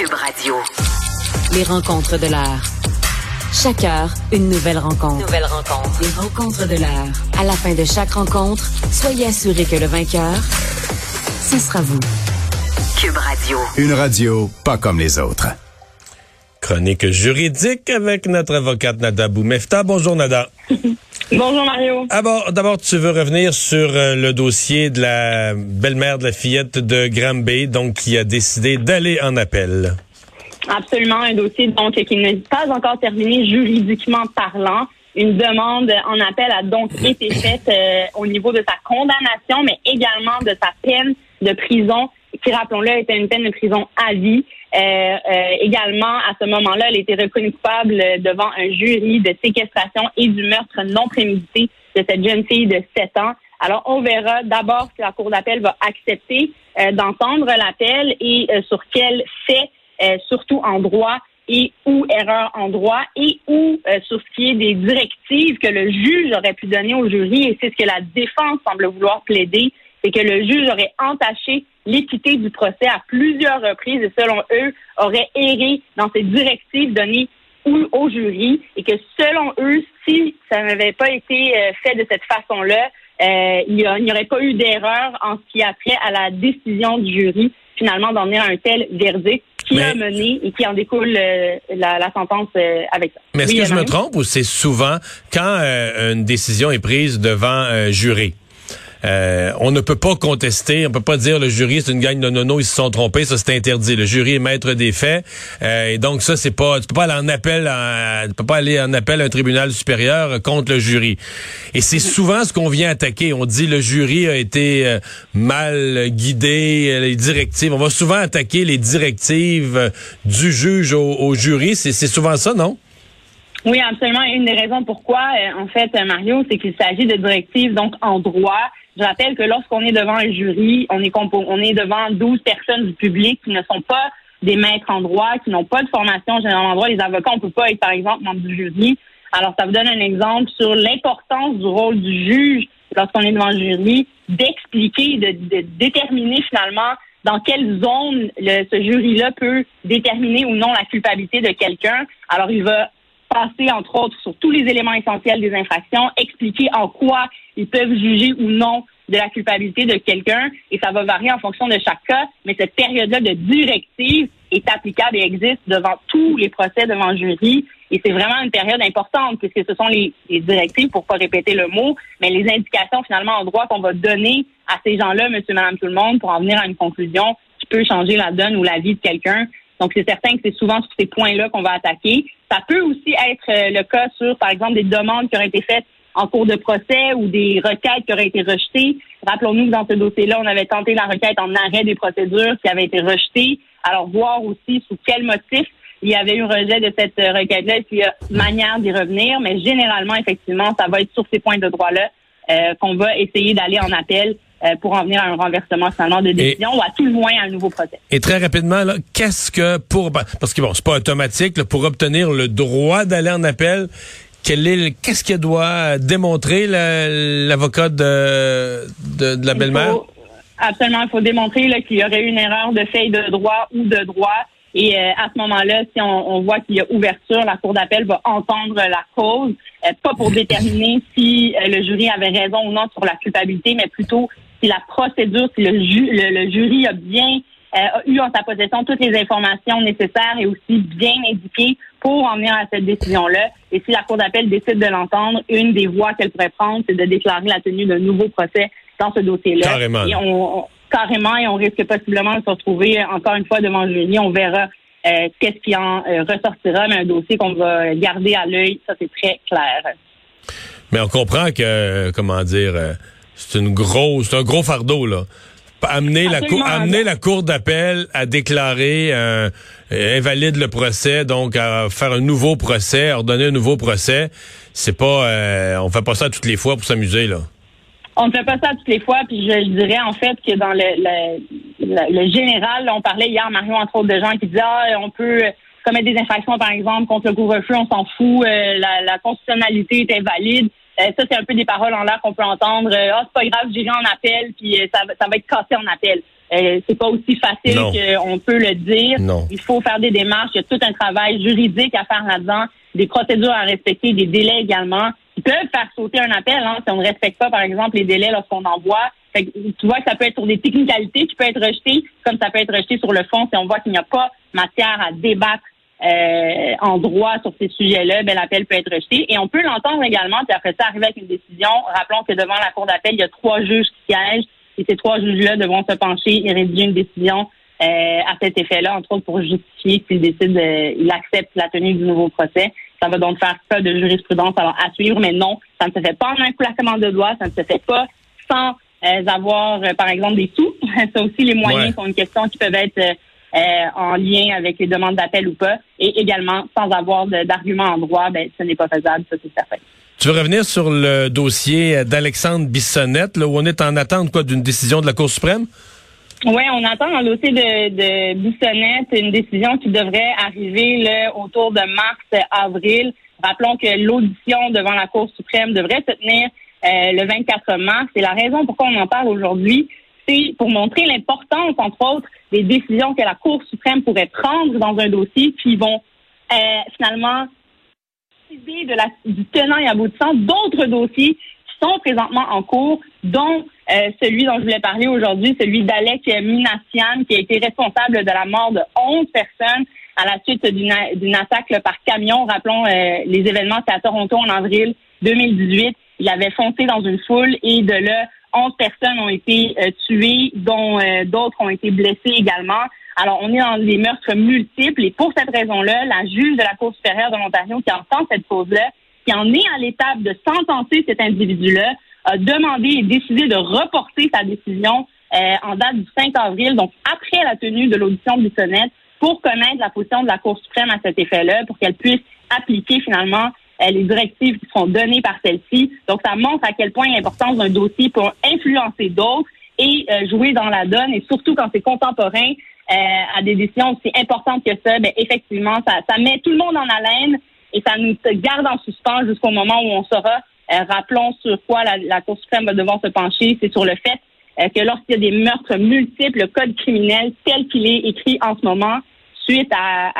Cube Radio. Les rencontres de l'heure. Chaque heure, une nouvelle rencontre. Nouvelle rencontre. Les rencontres de l'heure. À la fin de chaque rencontre, soyez assurés que le vainqueur, ce sera vous. Cube Radio. Une radio pas comme les autres. Chronique juridique avec notre avocate Nada Boumefta. Bonjour Nada. Bonjour Mario. D'abord, tu veux revenir sur euh, le dossier de la belle-mère de la fillette de Granby, donc qui a décidé d'aller en appel. Absolument, un dossier donc qui n'est pas encore terminé juridiquement parlant. Une demande en appel a donc été faite euh, au niveau de sa condamnation, mais également de sa peine de prison, qui, rappelons-le, était une peine de prison à vie. Euh, euh, également, à ce moment-là, elle était reconnue coupable devant un jury de séquestration et du meurtre non prémédité de cette jeune fille de 7 ans. Alors, on verra d'abord si la Cour d'appel va accepter d'entendre l'appel et sur quel fait, surtout en droit, et ou erreur en droit et ou sur ce qui est des directives que le juge aurait pu donner au jury et c'est ce que la défense semble vouloir plaider, c'est que le juge aurait entaché l'équité du procès à plusieurs reprises et selon eux aurait erré dans ses directives données au jury et que selon eux, si ça n'avait pas été fait de cette façon-là, euh, il n'y aurait pas eu d'erreur en ce qui a trait à la décision du jury finalement d'en venir à un tel verdict qui a mené et qui en découle euh, la, sentence euh, avec ça. Mais est-ce que je me trompe ou c'est souvent quand une décision est prise devant un jury? Euh, on ne peut pas contester, on peut pas dire le jury c'est une gang de nono, ils se sont trompés, ça c'est interdit. Le jury est maître des faits euh, et donc ça c'est pas, tu peux pas aller en appel, à, tu peux pas aller en appel à un tribunal supérieur contre le jury. Et c'est souvent ce qu'on vient attaquer. On dit le jury a été euh, mal guidé, les directives. On va souvent attaquer les directives du juge au, au jury. C'est souvent ça, non? Oui, absolument. Une des raisons pourquoi, en fait, Mario, c'est qu'il s'agit de directives donc en droit je rappelle que lorsqu'on est devant un jury, on est, on est devant 12 personnes du public qui ne sont pas des maîtres en droit, qui n'ont pas de formation généralement en droit. Les avocats, on ne peut pas être, par exemple, membre du jury. Alors, ça vous donne un exemple sur l'importance du rôle du juge lorsqu'on est devant le jury, d'expliquer, de, déterminer finalement dans quelle zone ce jury-là peut déterminer ou non la culpabilité de quelqu'un. Alors, il va passer, entre autres, sur tous les éléments essentiels des infractions, expliquer en quoi ils peuvent juger ou non de la culpabilité de quelqu'un, et ça va varier en fonction de chaque cas, mais cette période-là de directive est applicable et existe devant tous les procès devant le jury, et c'est vraiment une période importante, puisque ce sont les, directives, pour pas répéter le mot, mais les indications finalement en droit qu'on va donner à ces gens-là, monsieur, madame, tout le monde, pour en venir à une conclusion qui peut changer la donne ou la vie de quelqu'un. Donc, c'est certain que c'est souvent sur ces points-là qu'on va attaquer. Ça peut aussi être euh, le cas sur, par exemple, des demandes qui auraient été faites en cours de procès ou des requêtes qui auraient été rejetées. Rappelons-nous que dans ce dossier-là, on avait tenté la requête en arrêt des procédures qui avait été rejetée. Alors, voir aussi sous quel motif il y avait eu rejet de cette requête-là et puis il y a manière d'y revenir. Mais généralement, effectivement, ça va être sur ces points de droit-là euh, qu'on va essayer d'aller en appel euh, pour en venir à un renversement finalement de décision ou à tout le moins à un nouveau procès. Et très rapidement, qu'est-ce que pour parce que bon, c'est pas automatique pour obtenir le droit d'aller en appel, qu'est-ce qu'elle doit démontrer l'avocat de, de, la belle-mère? Absolument, il faut démontrer qu'il y aurait une erreur de fait de droit ou de droit. Et euh, à ce moment-là, si on, voit qu'il y a ouverture, la Cour d'appel va entendre la cause, euh, pas pour déterminer si le jury avait raison ou non sur la culpabilité, mais plutôt si la procédure, si le, le, jury a bien euh, eu en sa possession toutes les informations nécessaires et aussi bien indiquées pour en venir à cette décision-là. Et si la Cour d'appel décide de l'entendre, une des voies qu'elle pourrait prendre, c'est de déclarer la tenue d'un nouveau procès dans ce dossier-là. Carrément. Et on, carrément, et on risque possiblement de se retrouver encore une fois devant le jury. On verra euh, qu'est-ce qui en euh, ressortira, mais un dossier qu'on va garder à l'œil, ça c'est très clair. Mais on comprend que, comment dire c'est une grosse, un gros fardeau là. Amener la cour, amener la cour d'appel à déclarer euh, invalide le procès, donc à faire un nouveau procès, à ordonner un nouveau procès, c'est pas, euh, on fait pas ça toutes les fois pour s'amuser là. On ne fait pas ça toutes les fois, puis je, dirais en fait que dans le, le, général, on parlait hier, Mario, entre autres, de gens qui disaient ah, on peut commettre des infractions, par exemple, contre le couvre-feu, on s'en fout, euh, la, la constitutionnalité est invalide. Euh, ça, c'est un peu des paroles en l'air qu'on peut entendre. Euh, ah, c'est pas grave, j'irai en appel, puis euh, ça, ça va être cassé en appel. euh, c'est pas aussi facile qu'on peut le dire. Il faut faire des démarches. Il y a tout un travail juridique à faire là-dedans, des procédures à respecter, des délais également qui peuvent faire sauter un appel hein, si on ne respecte pas, par exemple, les délais lorsqu'on envoie. Fait tu vois que ça peut être sur des technicalités qui peut être rejeté, comme ça peut être rejeté sur le fond si on voit qu'il n'y a pas matière à débattre euh, en droit sur ces sujets-là, ben, l'appel peut être rejeté. Et on peut l'entendre également, puis après ça, arriver avec une décision. Rappelons que devant la Cour d'appel, il y a trois juges qui siègent, et ces trois juges-là devront se pencher et rédiger une décision euh, à cet effet-là, entre autres pour justifier s'il décide, euh, il accepte la tenue du nouveau procès. Ça va donc faire pas de jurisprudence alors à suivre, mais non, ça ne se fait pas en un claquement de doigts, ça ne se fait pas sans euh, avoir, par exemple, des sous. ça aussi, les moyens sont une question qui peuvent être euh, en lien avec les demandes d'appel ou pas. Et également, sans avoir d'arguments en droit, ben, ce n'est pas faisable, ça c'est certain. Tu veux revenir sur le dossier d'Alexandre Bissonnette, là, où on est en attente quoi d'une décision de la Cour suprême? Oui, on attend dans le dossier de, de Bissonnette une décision qui devrait arriver là, autour de mars-avril. Rappelons que l'audition devant la Cour suprême devrait se tenir euh, le 24 mars. C'est la raison pourquoi on en parle aujourd'hui pour montrer l'importance, entre autres, des décisions que la Cour suprême pourrait prendre dans un dossier qui vont euh, finalement décider de la, du tenant et aboutissant d'autres dossiers qui sont présentement en cours, dont euh, celui dont je voulais parler aujourd'hui, celui d'Alec Minassian, qui a été responsable de la mort de 11 personnes à la suite d'une attaque par camion. Rappelons euh, les événements, c'est à Toronto en avril 2018. Il avait foncé dans une foule et de là, 11 personnes ont été euh, tuées, dont euh, d'autres ont été blessées également. Alors, on est dans des meurtres multiples et pour cette raison-là, la juge de la Cour supérieure de l'Ontario qui entend cette cause-là, qui en est à l'étape de sentencer cet individu-là, a demandé et décidé de reporter sa décision euh, en date du 5 avril, donc après la tenue de l'audition Bissonnette, pour connaître la position de la Cour suprême à cet effet-là, pour qu'elle puisse appliquer finalement les directives qui seront données par celle-ci. Donc, ça montre à quel point l'importance d'un dossier pour influencer d'autres et euh, jouer dans la donne, et surtout quand c'est contemporain euh, à des décisions aussi importantes que ça, ben, effectivement, ça, ça met tout le monde en haleine et ça nous garde en suspens jusqu'au moment où on saura. rappelons sur quoi la, la, Cour suprême va devoir se pencher, c'est sur le fait que lorsqu'il y a des meurtres multiples, le code criminel tel qu'il est écrit en ce moment, suite à,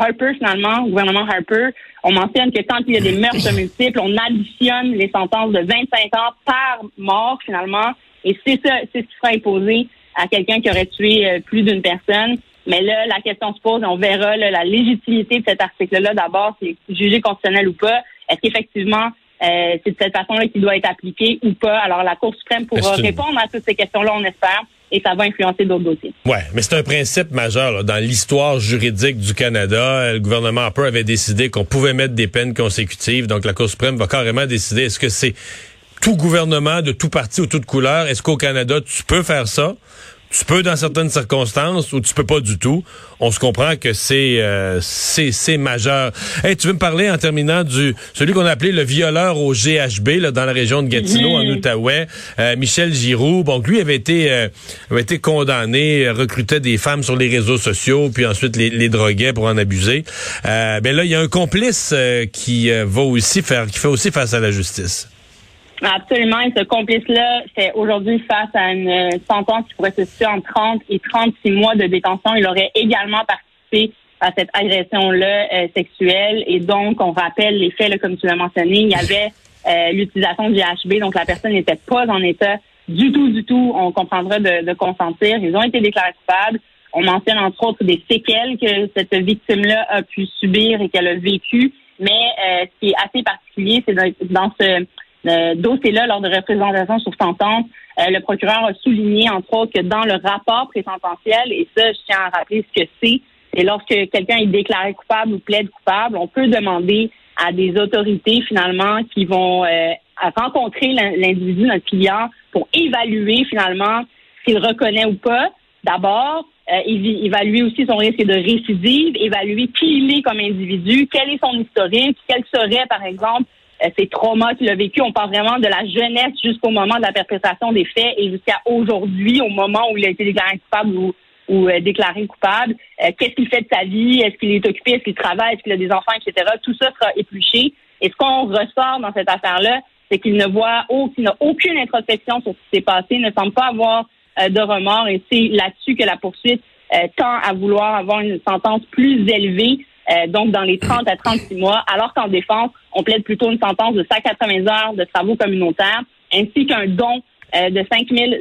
Harper, finalement, au gouvernement Harper, on mentionne que quand il y a des meurtres multiples, on additionne les sentences de 25 ans par mort, finalement. Et c'est ça, c'est ce qui sera imposé à quelqu'un qui aurait tué euh, plus d'une personne. Mais là, la question se pose, on verra la légitimité de cet article-là. D'abord, c'est jugé constitutionnel ou pas. Est-ce qu'effectivement, euh, c'est de cette façon-là qu'il doit être appliqué ou pas? Alors, la Cour suprême pourra répondre à toutes ces questions-là, on espère et ça va influencer d'autres dossiers. Ouais, mais c'est un principe majeur dans l'histoire juridique du Canada. Le gouvernement Harper avait décidé qu'on pouvait mettre des peines consécutives, donc la Cour suprême va carrément décider est-ce que c'est tout gouvernement de tout parti ou toute couleur, est-ce qu'au Canada tu peux faire ça? Tu peux dans certaines circonstances ou tu peux pas du tout. On se comprend que c'est euh, c'est majeur. Hey, tu veux me parler en terminant du celui qu'on a appelé le violeur au GHB là, dans la région de Gatineau en Outaouais, euh, Michel Giroux. Bon, lui avait été euh, avait été condamné, recrutait des femmes sur les réseaux sociaux, puis ensuite les, les droguait pour en abuser. ben là, il y a un complice qui va aussi faire qui fait aussi face à la justice. Absolument. Et ce complice-là fait aujourd'hui face à une sentence qui pourrait se situer entre 30 et 36 mois de détention. Il aurait également participé à cette agression-là euh, sexuelle. Et donc, on rappelle les faits, là, comme tu l'as mentionné, il y avait euh, l'utilisation du GHB, donc la personne n'était pas en état du tout, du tout, on comprendra de, de consentir. Ils ont été déclarés coupables. On mentionne entre autres des séquelles que cette victime-là a pu subir et qu'elle a vécu. Mais euh, ce qui est assez particulier, c'est dans ce dossier-là, lors de représentation sur sentence, euh, le procureur a souligné, entre autres, que dans le rapport présententiel, et ça, je tiens à rappeler ce que c'est, c'est lorsque quelqu'un est déclaré coupable ou plaide coupable, on peut demander à des autorités, finalement, qui vont euh, rencontrer l'individu, notre client, pour évaluer, finalement, s'il reconnaît ou pas. D'abord, euh, évaluer aussi son risque de récidive, évaluer qui il est comme individu, quel est son historique, quel serait, par exemple, euh, ces traumas qu'il a vécu. On parle vraiment de la jeunesse jusqu'au moment de la perpétration des faits et jusqu'à aujourd'hui, au moment où il a été déclaré coupable ou, ou euh, déclaré coupable. Euh, qu'est-ce qu'il fait de sa vie? Est-ce qu'il est occupé? Est-ce qu'il travaille? Est-ce qu'il a des enfants, etc.? Tout ça sera épluché. Et ce qu'on ressort dans cette affaire-là, c'est qu'il ne voit qu'il n'a aucune introspection sur ce qui s'est passé, ne semble pas avoir de remords et c'est là-dessus que la poursuite tend à vouloir avoir une sentence plus élevée, donc dans les 30 à 36 mois, alors qu'en défense, on plaide plutôt une sentence de 180 heures de travaux communautaires ainsi qu'un don de 5 000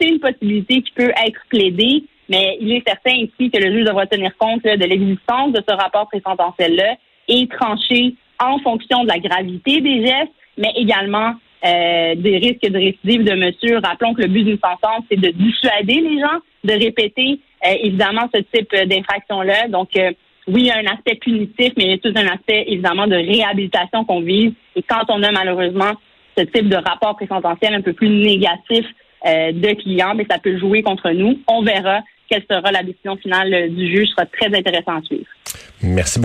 C'est une possibilité qui peut être plaidée, mais il est certain ici que le juge devra tenir compte de l'existence de ce rapport présententiel-là et trancher en fonction de la gravité des gestes, mais également euh, des risques de récidive de monsieur. Rappelons que le but d'une sentence, c'est de dissuader les gens de répéter euh, évidemment ce type d'infraction-là. Donc, euh, oui, il y a un aspect punitif, mais il y a tout un aspect évidemment de réhabilitation qu'on vise. Et quand on a malheureusement ce type de rapport présententiel un peu plus négatif de clients, mais ça peut jouer contre nous. On verra quelle sera la décision finale du juge. Ce sera très intéressant à suivre. Merci beaucoup.